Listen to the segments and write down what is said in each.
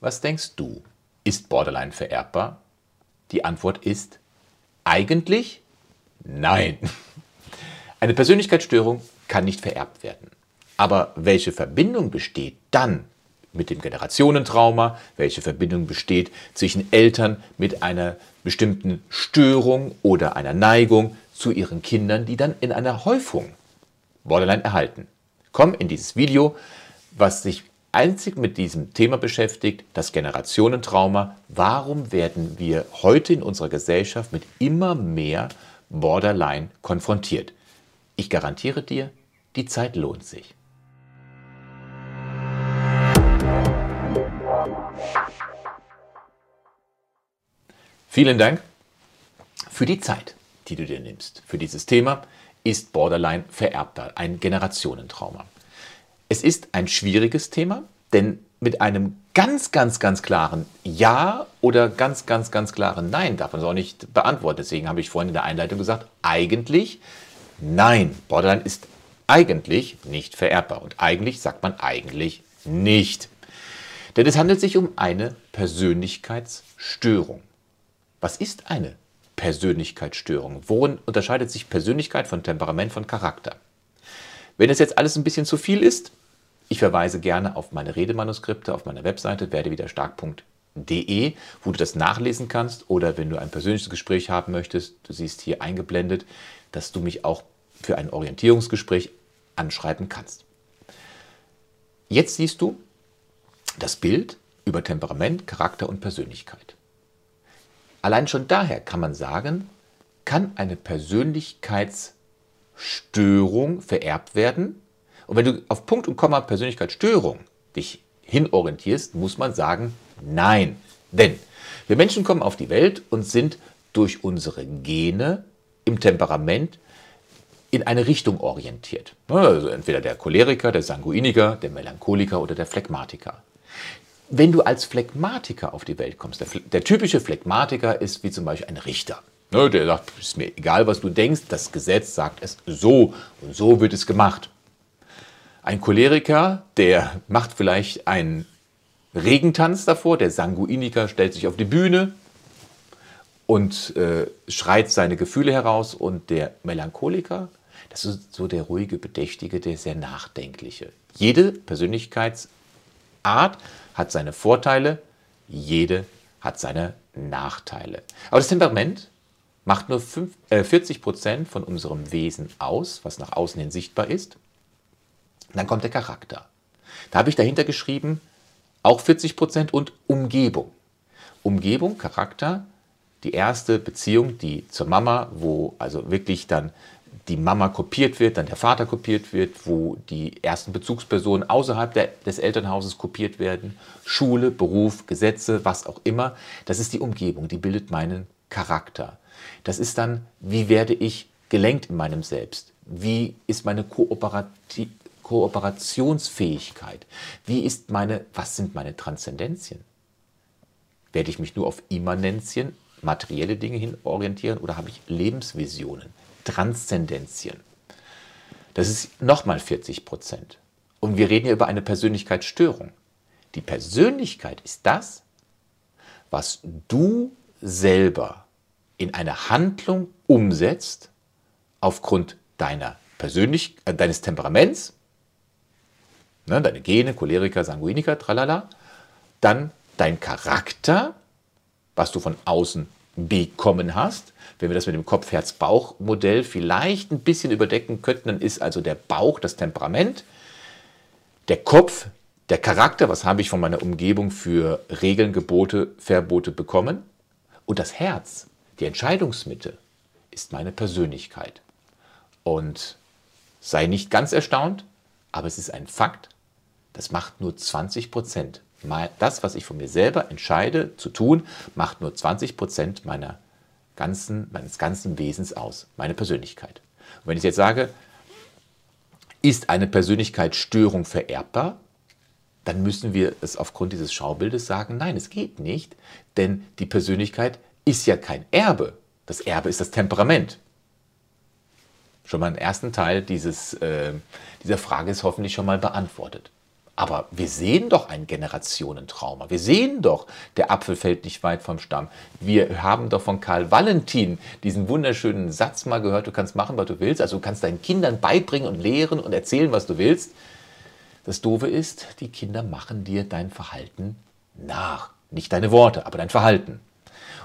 Was denkst du? Ist Borderline vererbbar? Die Antwort ist eigentlich nein. Eine Persönlichkeitsstörung kann nicht vererbt werden. Aber welche Verbindung besteht dann mit dem Generationentrauma? Welche Verbindung besteht zwischen Eltern mit einer bestimmten Störung oder einer Neigung zu ihren Kindern, die dann in einer Häufung Borderline erhalten? Komm in dieses Video, was sich einzig mit diesem Thema beschäftigt, das Generationentrauma. Warum werden wir heute in unserer Gesellschaft mit immer mehr Borderline konfrontiert? Ich garantiere dir, die Zeit lohnt sich. Vielen Dank für die Zeit, die du dir nimmst. Für dieses Thema ist Borderline vererbbar, ein Generationentrauma. Es ist ein schwieriges Thema, denn mit einem ganz, ganz, ganz klaren Ja oder ganz, ganz, ganz klaren Nein darf man es auch nicht beantworten. Deswegen habe ich vorhin in der Einleitung gesagt, eigentlich nein. Borderline ist eigentlich nicht vererbbar. Und eigentlich sagt man eigentlich nicht. Denn es handelt sich um eine Persönlichkeitsstörung. Was ist eine Persönlichkeitsstörung? Worin unterscheidet sich Persönlichkeit von Temperament von Charakter? Wenn es jetzt alles ein bisschen zu viel ist, ich verweise gerne auf meine Redemanuskripte auf meiner Webseite werdewiderstark.de, wo du das nachlesen kannst oder wenn du ein persönliches Gespräch haben möchtest, du siehst hier eingeblendet, dass du mich auch für ein Orientierungsgespräch anschreiben kannst. Jetzt siehst du das Bild über Temperament, Charakter und Persönlichkeit. Allein schon daher kann man sagen, kann eine Persönlichkeitsstörung vererbt werden und wenn du auf Punkt und Komma Persönlichkeitsstörung dich hinorientierst, muss man sagen, nein. Denn wir Menschen kommen auf die Welt und sind durch unsere Gene im Temperament in eine Richtung orientiert. Also entweder der Choleriker, der Sanguiniker, der Melancholiker oder der Phlegmatiker. Wenn du als Phlegmatiker auf die Welt kommst, der, der typische Phlegmatiker ist wie zum Beispiel ein Richter. Der sagt, ist mir egal, was du denkst, das Gesetz sagt es so und so wird es gemacht. Ein Choleriker, der macht vielleicht einen Regentanz davor, der Sanguiniker stellt sich auf die Bühne und äh, schreit seine Gefühle heraus und der Melancholiker, das ist so der ruhige, bedächtige, der sehr nachdenkliche. Jede Persönlichkeitsart hat seine Vorteile, jede hat seine Nachteile. Aber das Temperament macht nur 5, äh, 40 Prozent von unserem Wesen aus, was nach außen hin sichtbar ist. Dann kommt der Charakter. Da habe ich dahinter geschrieben, auch 40 Prozent und Umgebung. Umgebung, Charakter, die erste Beziehung, die zur Mama, wo also wirklich dann die Mama kopiert wird, dann der Vater kopiert wird, wo die ersten Bezugspersonen außerhalb der, des Elternhauses kopiert werden, Schule, Beruf, Gesetze, was auch immer. Das ist die Umgebung, die bildet meinen Charakter. Das ist dann, wie werde ich gelenkt in meinem Selbst? Wie ist meine Kooperati Kooperationsfähigkeit? Wie ist meine, was sind meine Transzendenzien? Werde ich mich nur auf Immanenzien, materielle Dinge hin orientieren oder habe ich Lebensvisionen, Transzendenzien? Das ist nochmal 40 Prozent. Und wir reden hier über eine Persönlichkeitsstörung. Die Persönlichkeit ist das, was du selber in eine Handlung umsetzt aufgrund deiner Persönlich äh, deines Temperaments, ne, deine Gene, Choleriker, Sanguiniker, tralala, dann dein Charakter, was du von außen bekommen hast. Wenn wir das mit dem Kopf-Herz-Bauch-Modell vielleicht ein bisschen überdecken könnten, dann ist also der Bauch das Temperament, der Kopf der Charakter, was habe ich von meiner Umgebung für Regeln, Gebote, Verbote bekommen und das Herz, die Entscheidungsmitte, ist meine Persönlichkeit. Und sei nicht ganz erstaunt, aber es ist ein Fakt, das macht nur 20 Prozent. Das, was ich von mir selber entscheide zu tun, macht nur 20 Prozent meiner ganzen, meines ganzen Wesens aus, meine Persönlichkeit. Und wenn ich jetzt sage, ist eine Persönlichkeitsstörung vererbbar, dann müssen wir es aufgrund dieses Schaubildes sagen, nein, es geht nicht, denn die Persönlichkeit ist ja kein Erbe. Das Erbe ist das Temperament. Schon mal im ersten Teil dieses, äh, dieser Frage ist hoffentlich schon mal beantwortet. Aber wir sehen doch ein Generationentrauma. Wir sehen doch, der Apfel fällt nicht weit vom Stamm. Wir haben doch von Karl Valentin diesen wunderschönen Satz mal gehört, du kannst machen, was du willst. Also du kannst deinen Kindern beibringen und lehren und erzählen, was du willst. Das Doofe ist, die Kinder machen dir dein Verhalten nach. Nicht deine Worte, aber dein Verhalten.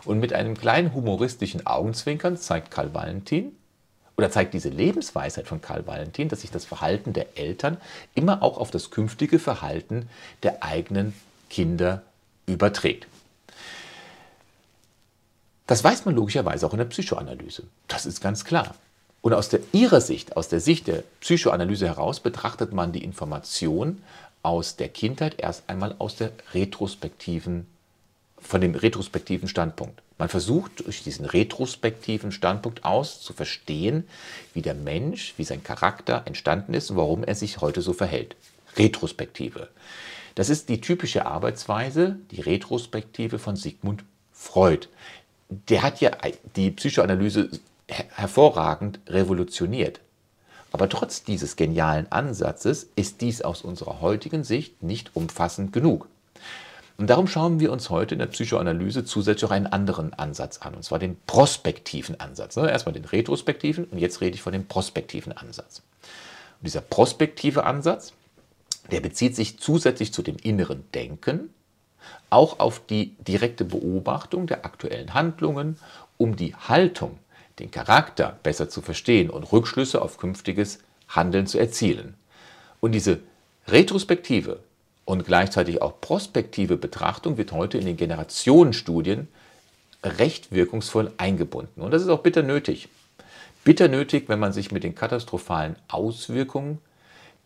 Und mit einem kleinen humoristischen Augenzwinkern zeigt Karl Valentin, oder zeigt diese Lebensweisheit von Karl Valentin, dass sich das Verhalten der Eltern immer auch auf das künftige Verhalten der eigenen Kinder überträgt. Das weiß man logischerweise auch in der Psychoanalyse. Das ist ganz klar. Und aus der, ihrer Sicht, aus der Sicht der Psychoanalyse heraus, betrachtet man die Information aus der Kindheit erst einmal aus der retrospektiven, von dem retrospektiven Standpunkt. Man versucht durch diesen retrospektiven Standpunkt aus zu verstehen, wie der Mensch, wie sein Charakter entstanden ist und warum er sich heute so verhält. Retrospektive. Das ist die typische Arbeitsweise, die Retrospektive von Sigmund Freud. Der hat ja die Psychoanalyse hervorragend revolutioniert. Aber trotz dieses genialen Ansatzes ist dies aus unserer heutigen Sicht nicht umfassend genug. Und darum schauen wir uns heute in der Psychoanalyse zusätzlich auch einen anderen Ansatz an, und zwar den prospektiven Ansatz. Ne? Erstmal den retrospektiven und jetzt rede ich von dem prospektiven Ansatz. Und dieser prospektive Ansatz, der bezieht sich zusätzlich zu dem inneren Denken auch auf die direkte Beobachtung der aktuellen Handlungen, um die Haltung, den Charakter besser zu verstehen und Rückschlüsse auf künftiges Handeln zu erzielen. Und diese Retrospektive und gleichzeitig auch prospektive Betrachtung wird heute in den Generationenstudien recht wirkungsvoll eingebunden. Und das ist auch bitter nötig. Bitter nötig, wenn man sich mit den katastrophalen Auswirkungen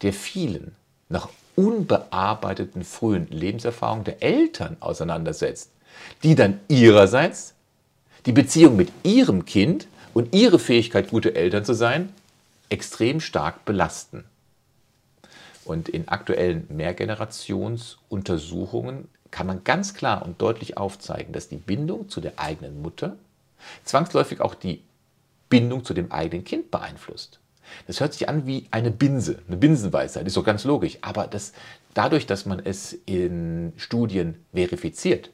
der vielen noch unbearbeiteten frühen Lebenserfahrungen der Eltern auseinandersetzt, die dann ihrerseits die Beziehung mit ihrem Kind und ihre Fähigkeit, gute Eltern zu sein, extrem stark belasten. Und in aktuellen Mehrgenerationsuntersuchungen kann man ganz klar und deutlich aufzeigen, dass die Bindung zu der eigenen Mutter zwangsläufig auch die Bindung zu dem eigenen Kind beeinflusst. Das hört sich an wie eine Binse, eine Binsenweisheit, ist doch ganz logisch. Aber das, dadurch, dass man es in Studien verifiziert,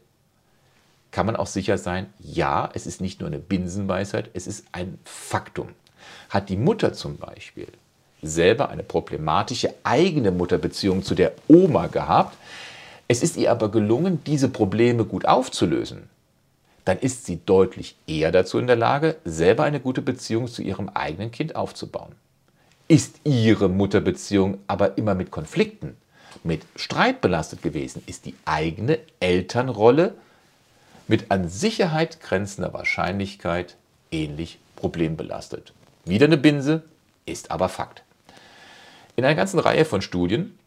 kann man auch sicher sein, ja, es ist nicht nur eine Binsenweisheit, es ist ein Faktum. Hat die Mutter zum Beispiel selber eine problematische eigene Mutterbeziehung zu der Oma gehabt. Es ist ihr aber gelungen, diese Probleme gut aufzulösen. Dann ist sie deutlich eher dazu in der Lage, selber eine gute Beziehung zu ihrem eigenen Kind aufzubauen. Ist ihre Mutterbeziehung aber immer mit Konflikten, mit Streit belastet gewesen, ist die eigene Elternrolle mit an Sicherheit grenzender Wahrscheinlichkeit ähnlich problembelastet. Wieder eine Binse, ist aber Fakt. In einer ganzen Reihe von Studien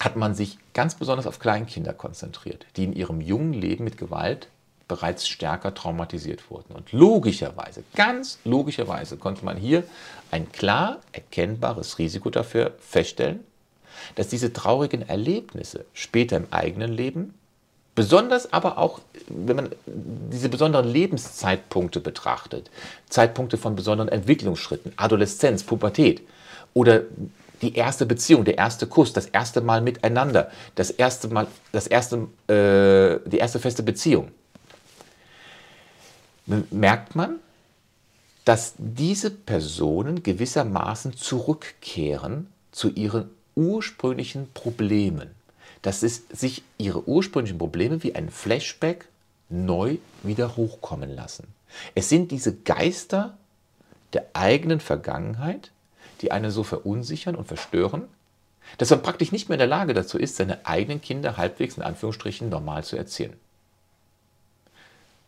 hat man sich ganz besonders auf Kleinkinder konzentriert, die in ihrem jungen Leben mit Gewalt bereits stärker traumatisiert wurden. Und logischerweise, ganz logischerweise konnte man hier ein klar erkennbares Risiko dafür feststellen, dass diese traurigen Erlebnisse später im eigenen Leben, besonders aber auch, wenn man diese besonderen Lebenszeitpunkte betrachtet, Zeitpunkte von besonderen Entwicklungsschritten, Adoleszenz, Pubertät, oder die erste Beziehung, der erste Kuss, das erste Mal miteinander, das erste Mal, das erste, äh, die erste feste Beziehung. Merkt man, dass diese Personen gewissermaßen zurückkehren zu ihren ursprünglichen Problemen. Dass es sich ihre ursprünglichen Probleme wie ein Flashback neu wieder hochkommen lassen. Es sind diese Geister der eigenen Vergangenheit, die einen so verunsichern und verstören, dass man praktisch nicht mehr in der Lage dazu ist, seine eigenen Kinder halbwegs in Anführungsstrichen normal zu erziehen.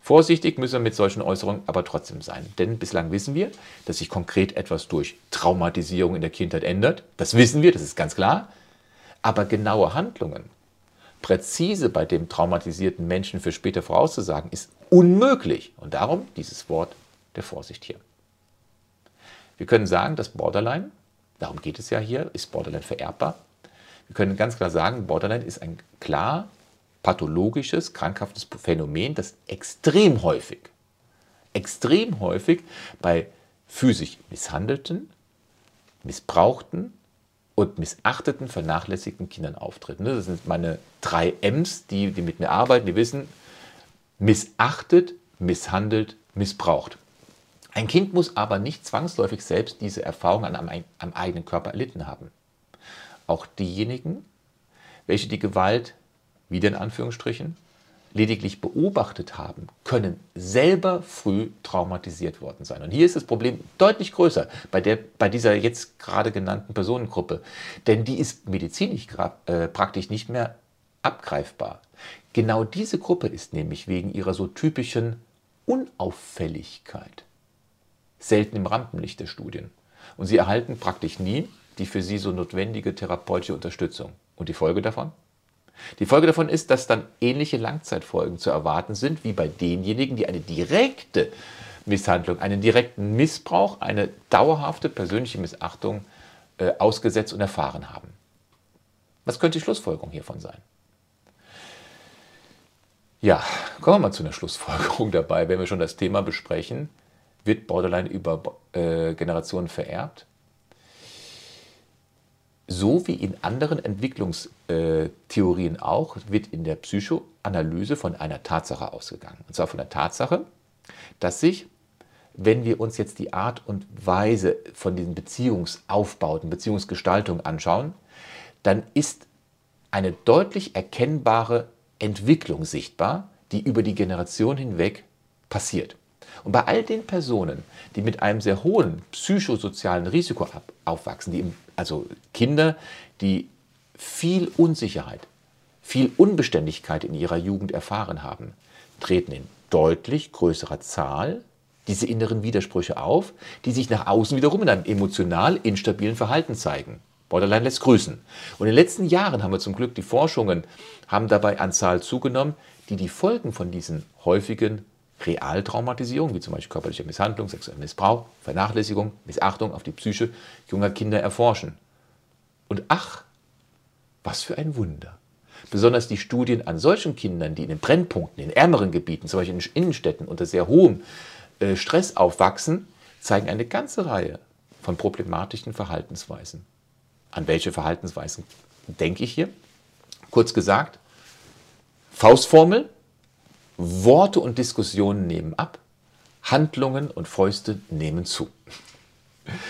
Vorsichtig müssen wir mit solchen Äußerungen aber trotzdem sein, denn bislang wissen wir, dass sich konkret etwas durch Traumatisierung in der Kindheit ändert. Das wissen wir, das ist ganz klar. Aber genaue Handlungen, präzise bei dem traumatisierten Menschen für später vorauszusagen, ist unmöglich. Und darum dieses Wort der Vorsicht hier. Wir können sagen, dass Borderline, darum geht es ja hier, ist Borderline vererbbar. Wir können ganz klar sagen, Borderline ist ein klar pathologisches, krankhaftes Phänomen, das extrem häufig, extrem häufig bei physisch misshandelten, missbrauchten und missachteten, vernachlässigten Kindern auftritt. Das sind meine drei M's, die, die mit mir arbeiten, die wissen, missachtet, misshandelt, missbraucht. Ein Kind muss aber nicht zwangsläufig selbst diese Erfahrung am, am eigenen Körper erlitten haben. Auch diejenigen, welche die Gewalt, wieder in Anführungsstrichen, lediglich beobachtet haben, können selber früh traumatisiert worden sein. Und hier ist das Problem deutlich größer bei, der, bei dieser jetzt gerade genannten Personengruppe, denn die ist medizinisch äh, praktisch nicht mehr abgreifbar. Genau diese Gruppe ist nämlich wegen ihrer so typischen Unauffälligkeit selten im Rampenlicht der Studien. Und sie erhalten praktisch nie die für sie so notwendige therapeutische Unterstützung. Und die Folge davon? Die Folge davon ist, dass dann ähnliche Langzeitfolgen zu erwarten sind wie bei denjenigen, die eine direkte Misshandlung, einen direkten Missbrauch, eine dauerhafte persönliche Missachtung äh, ausgesetzt und erfahren haben. Was könnte die Schlussfolgerung hiervon sein? Ja, kommen wir mal zu einer Schlussfolgerung dabei, wenn wir schon das Thema besprechen. Wird Borderline über äh, Generationen vererbt? So wie in anderen Entwicklungstheorien auch, wird in der Psychoanalyse von einer Tatsache ausgegangen. Und zwar von der Tatsache, dass sich, wenn wir uns jetzt die Art und Weise von den Beziehungsaufbauten, Beziehungsgestaltung anschauen, dann ist eine deutlich erkennbare Entwicklung sichtbar, die über die Generation hinweg passiert. Und bei all den Personen, die mit einem sehr hohen psychosozialen Risiko aufwachsen, die also Kinder, die viel Unsicherheit, viel Unbeständigkeit in ihrer Jugend erfahren haben, treten in deutlich größerer Zahl diese inneren Widersprüche auf, die sich nach außen wiederum in einem emotional instabilen Verhalten zeigen. Borderline lässt grüßen. Und in den letzten Jahren haben wir zum Glück die Forschungen, haben dabei an Zahl zugenommen, die die Folgen von diesen häufigen Realtraumatisierung, wie zum Beispiel körperliche Misshandlung, sexueller Missbrauch, Vernachlässigung, Missachtung auf die Psyche junger Kinder erforschen. Und ach, was für ein Wunder. Besonders die Studien an solchen Kindern, die in den Brennpunkten, in ärmeren Gebieten, zum Beispiel in Innenstädten unter sehr hohem äh, Stress aufwachsen, zeigen eine ganze Reihe von problematischen Verhaltensweisen. An welche Verhaltensweisen denke ich hier? Kurz gesagt, Faustformel, Worte und Diskussionen nehmen ab, Handlungen und Fäuste nehmen zu.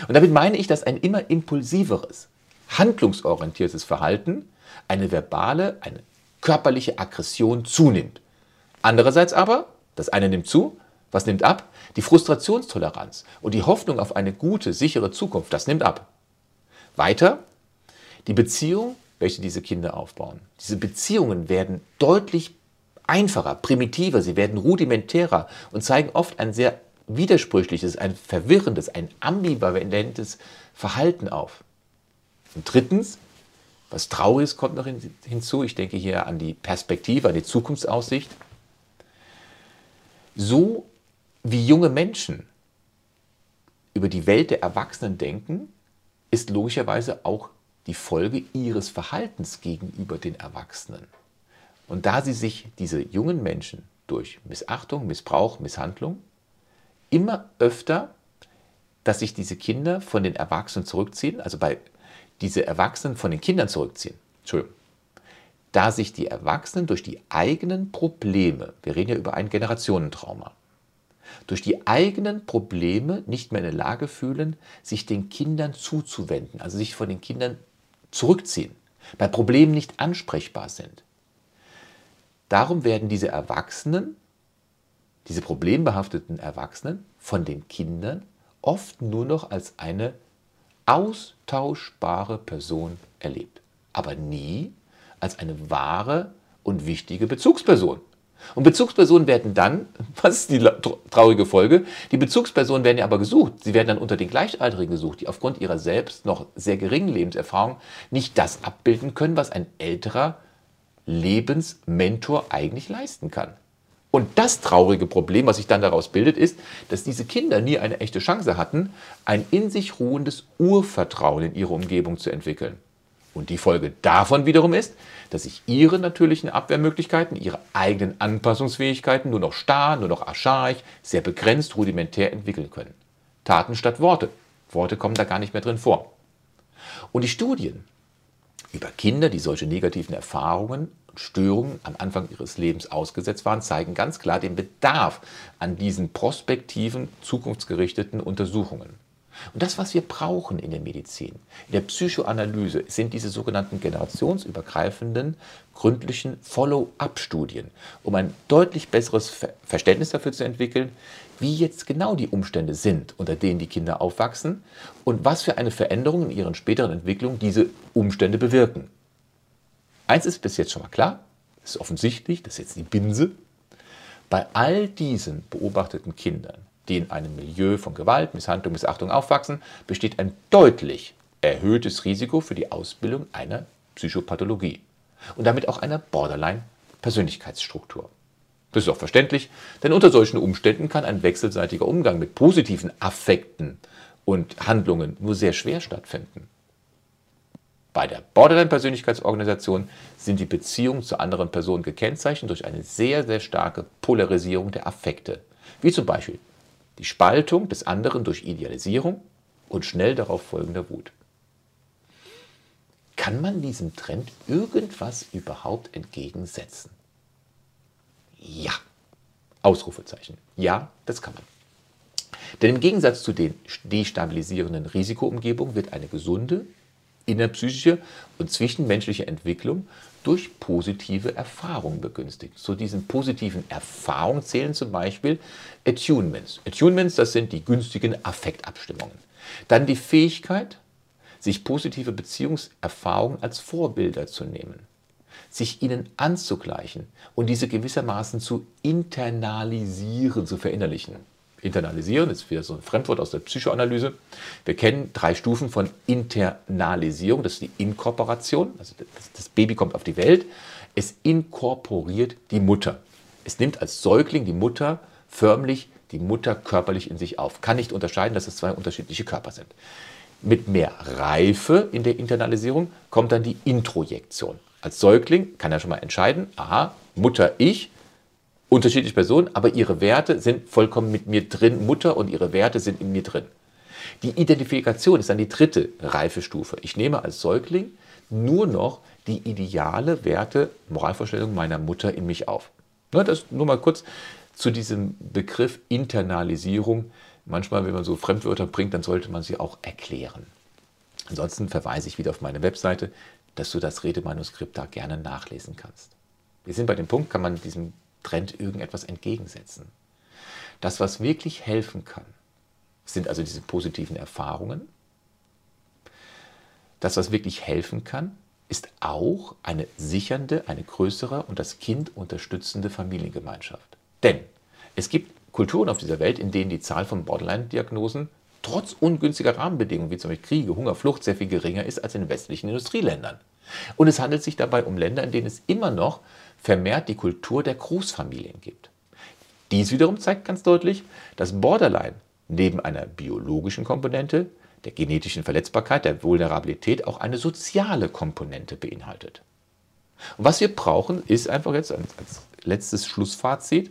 Und damit meine ich, dass ein immer impulsiveres, handlungsorientiertes Verhalten, eine verbale, eine körperliche Aggression zunimmt. Andererseits aber, das eine nimmt zu, was nimmt ab? Die Frustrationstoleranz und die Hoffnung auf eine gute, sichere Zukunft, das nimmt ab. Weiter, die Beziehung, welche diese Kinder aufbauen. Diese Beziehungen werden deutlich einfacher, primitiver, sie werden rudimentärer und zeigen oft ein sehr widersprüchliches, ein verwirrendes, ein ambivalentes Verhalten auf. Und drittens, was Trauriges kommt noch hinzu, ich denke hier an die Perspektive, an die Zukunftsaussicht. So wie junge Menschen über die Welt der Erwachsenen denken, ist logischerweise auch die Folge ihres Verhaltens gegenüber den Erwachsenen. Und da sie sich, diese jungen Menschen, durch Missachtung, Missbrauch, Misshandlung, immer öfter, dass sich diese Kinder von den Erwachsenen zurückziehen, also bei diese Erwachsenen von den Kindern zurückziehen. Entschuldigung. Da sich die Erwachsenen durch die eigenen Probleme, wir reden ja über ein Generationentrauma, durch die eigenen Probleme nicht mehr in der Lage fühlen, sich den Kindern zuzuwenden, also sich von den Kindern zurückziehen, bei Problemen nicht ansprechbar sind. Darum werden diese Erwachsenen, diese problembehafteten Erwachsenen von den Kindern oft nur noch als eine austauschbare Person erlebt, aber nie als eine wahre und wichtige Bezugsperson. Und Bezugspersonen werden dann, was ist die traurige Folge? Die Bezugspersonen werden ja aber gesucht. Sie werden dann unter den Gleichaltrigen gesucht, die aufgrund ihrer selbst noch sehr geringen Lebenserfahrung nicht das abbilden können, was ein älterer Lebensmentor eigentlich leisten kann. Und das traurige Problem, was sich dann daraus bildet, ist, dass diese Kinder nie eine echte Chance hatten, ein in sich ruhendes Urvertrauen in ihre Umgebung zu entwickeln. Und die Folge davon wiederum ist, dass sich ihre natürlichen Abwehrmöglichkeiten, ihre eigenen Anpassungsfähigkeiten nur noch starr, nur noch archaisch, sehr begrenzt, rudimentär entwickeln können. Taten statt Worte. Worte kommen da gar nicht mehr drin vor. Und die Studien über Kinder, die solche negativen Erfahrungen und Störungen am Anfang ihres Lebens ausgesetzt waren, zeigen ganz klar den Bedarf an diesen prospektiven, zukunftsgerichteten Untersuchungen. Und das, was wir brauchen in der Medizin, in der Psychoanalyse, sind diese sogenannten generationsübergreifenden, gründlichen Follow-up-Studien, um ein deutlich besseres Verständnis dafür zu entwickeln, wie jetzt genau die Umstände sind, unter denen die Kinder aufwachsen und was für eine Veränderung in ihren späteren Entwicklungen diese Umstände bewirken. Eins ist bis jetzt schon mal klar, das ist offensichtlich, das ist jetzt die Binse. Bei all diesen beobachteten Kindern die in einem Milieu von Gewalt, Misshandlung, Missachtung aufwachsen, besteht ein deutlich erhöhtes Risiko für die Ausbildung einer Psychopathologie und damit auch einer Borderline-Persönlichkeitsstruktur. Das ist auch verständlich, denn unter solchen Umständen kann ein wechselseitiger Umgang mit positiven Affekten und Handlungen nur sehr schwer stattfinden. Bei der Borderline-Persönlichkeitsorganisation sind die Beziehungen zu anderen Personen gekennzeichnet durch eine sehr, sehr starke Polarisierung der Affekte, wie zum Beispiel die Spaltung des anderen durch Idealisierung und schnell darauf folgender Wut. Kann man diesem Trend irgendwas überhaupt entgegensetzen? Ja. Ausrufezeichen. Ja, das kann man. Denn im Gegensatz zu den destabilisierenden Risikoumgebungen wird eine gesunde, innerpsychische und zwischenmenschliche Entwicklung durch positive Erfahrungen begünstigt. Zu diesen positiven Erfahrungen zählen zum Beispiel Attunements. Attunements, das sind die günstigen Affektabstimmungen. Dann die Fähigkeit, sich positive Beziehungserfahrungen als Vorbilder zu nehmen, sich ihnen anzugleichen und diese gewissermaßen zu internalisieren, zu verinnerlichen. Internalisieren ist wieder so ein Fremdwort aus der Psychoanalyse. Wir kennen drei Stufen von Internalisierung. Das ist die Inkorporation. Also das Baby kommt auf die Welt. Es inkorporiert die Mutter. Es nimmt als Säugling die Mutter förmlich, die Mutter körperlich in sich auf. Kann nicht unterscheiden, dass es zwei unterschiedliche Körper sind. Mit mehr Reife in der Internalisierung kommt dann die Introjektion. Als Säugling kann er schon mal entscheiden, aha, Mutter, ich, unterschiedliche Personen, aber ihre Werte sind vollkommen mit mir drin. Mutter und ihre Werte sind in mir drin. Die Identifikation ist dann die dritte Reifestufe. Ich nehme als Säugling nur noch die ideale Werte, Moralvorstellung meiner Mutter in mich auf. Ne, das nur mal kurz zu diesem Begriff Internalisierung. Manchmal, wenn man so Fremdwörter bringt, dann sollte man sie auch erklären. Ansonsten verweise ich wieder auf meine Webseite, dass du das Redemanuskript da gerne nachlesen kannst. Wir sind bei dem Punkt, kann man diesem Trend irgendetwas entgegensetzen. Das, was wirklich helfen kann, sind also diese positiven Erfahrungen. Das, was wirklich helfen kann, ist auch eine sichernde, eine größere und das Kind unterstützende Familiengemeinschaft. Denn es gibt Kulturen auf dieser Welt, in denen die Zahl von Borderline-Diagnosen trotz ungünstiger Rahmenbedingungen wie zum Beispiel Kriege, Hunger, Flucht sehr viel geringer ist als in westlichen Industrieländern. Und es handelt sich dabei um Länder, in denen es immer noch vermehrt die Kultur der Großfamilien gibt. Dies wiederum zeigt ganz deutlich, dass Borderline neben einer biologischen Komponente, der genetischen Verletzbarkeit, der Vulnerabilität auch eine soziale Komponente beinhaltet. Und was wir brauchen, ist einfach jetzt als, als letztes Schlussfazit,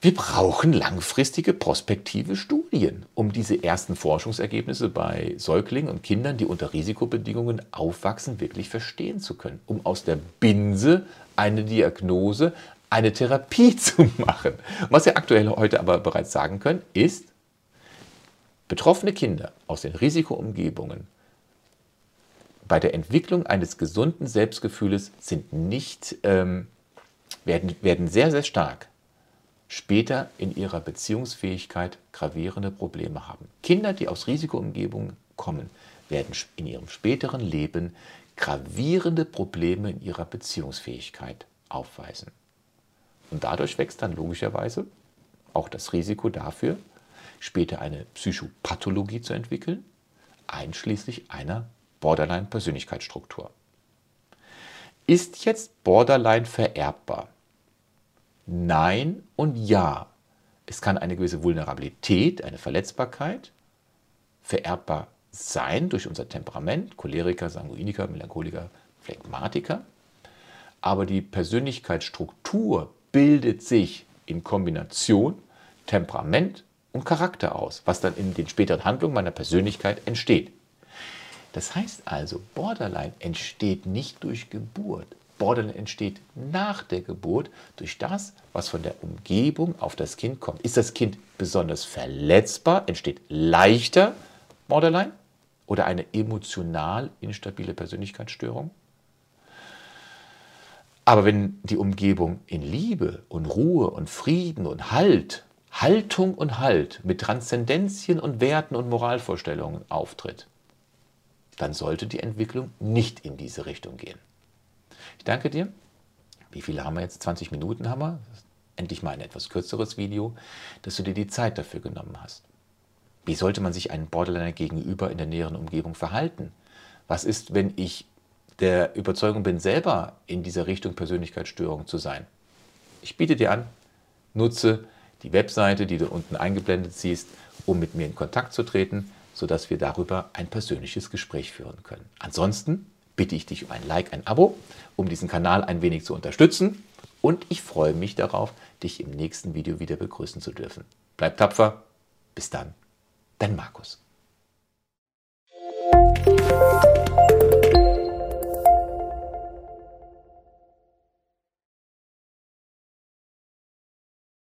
wir brauchen langfristige prospektive Studien, um diese ersten Forschungsergebnisse bei Säuglingen und Kindern, die unter Risikobedingungen aufwachsen, wirklich verstehen zu können, um aus der Binse eine Diagnose, eine Therapie zu machen. Was wir aktuell heute aber bereits sagen können, ist, betroffene Kinder aus den Risikoumgebungen bei der Entwicklung eines gesunden Selbstgefühles sind nicht, ähm, werden, werden sehr, sehr stark später in ihrer Beziehungsfähigkeit gravierende Probleme haben. Kinder, die aus Risikoumgebungen kommen, werden in ihrem späteren Leben gravierende Probleme in ihrer Beziehungsfähigkeit aufweisen. Und dadurch wächst dann logischerweise auch das Risiko dafür, später eine Psychopathologie zu entwickeln, einschließlich einer Borderline-Persönlichkeitsstruktur. Ist jetzt Borderline vererbbar? Nein und Ja. Es kann eine gewisse Vulnerabilität, eine Verletzbarkeit vererbbar sein durch unser Temperament, Choleriker, Sanguiniker, Melancholiker, Phlegmatiker. Aber die Persönlichkeitsstruktur bildet sich in Kombination Temperament und Charakter aus, was dann in den späteren Handlungen meiner Persönlichkeit entsteht. Das heißt also, Borderline entsteht nicht durch Geburt. Borderline entsteht nach der Geburt durch das, was von der Umgebung auf das Kind kommt. Ist das Kind besonders verletzbar, entsteht leichter Borderline oder eine emotional instabile Persönlichkeitsstörung? Aber wenn die Umgebung in Liebe und Ruhe und Frieden und Halt, Haltung und Halt mit Transzendenzien und Werten und Moralvorstellungen auftritt, dann sollte die Entwicklung nicht in diese Richtung gehen. Ich danke dir. Wie viele haben wir jetzt? 20 Minuten haben wir. Endlich mal ein etwas kürzeres Video, dass du dir die Zeit dafür genommen hast. Wie sollte man sich einem Borderliner gegenüber in der näheren Umgebung verhalten? Was ist, wenn ich der Überzeugung bin, selber in dieser Richtung Persönlichkeitsstörung zu sein? Ich biete dir an, nutze die Webseite, die du unten eingeblendet siehst, um mit mir in Kontakt zu treten, sodass wir darüber ein persönliches Gespräch führen können. Ansonsten bitte ich dich um ein Like, ein Abo, um diesen Kanal ein wenig zu unterstützen. Und ich freue mich darauf, dich im nächsten Video wieder begrüßen zu dürfen. Bleib tapfer. Bis dann. Dein Markus.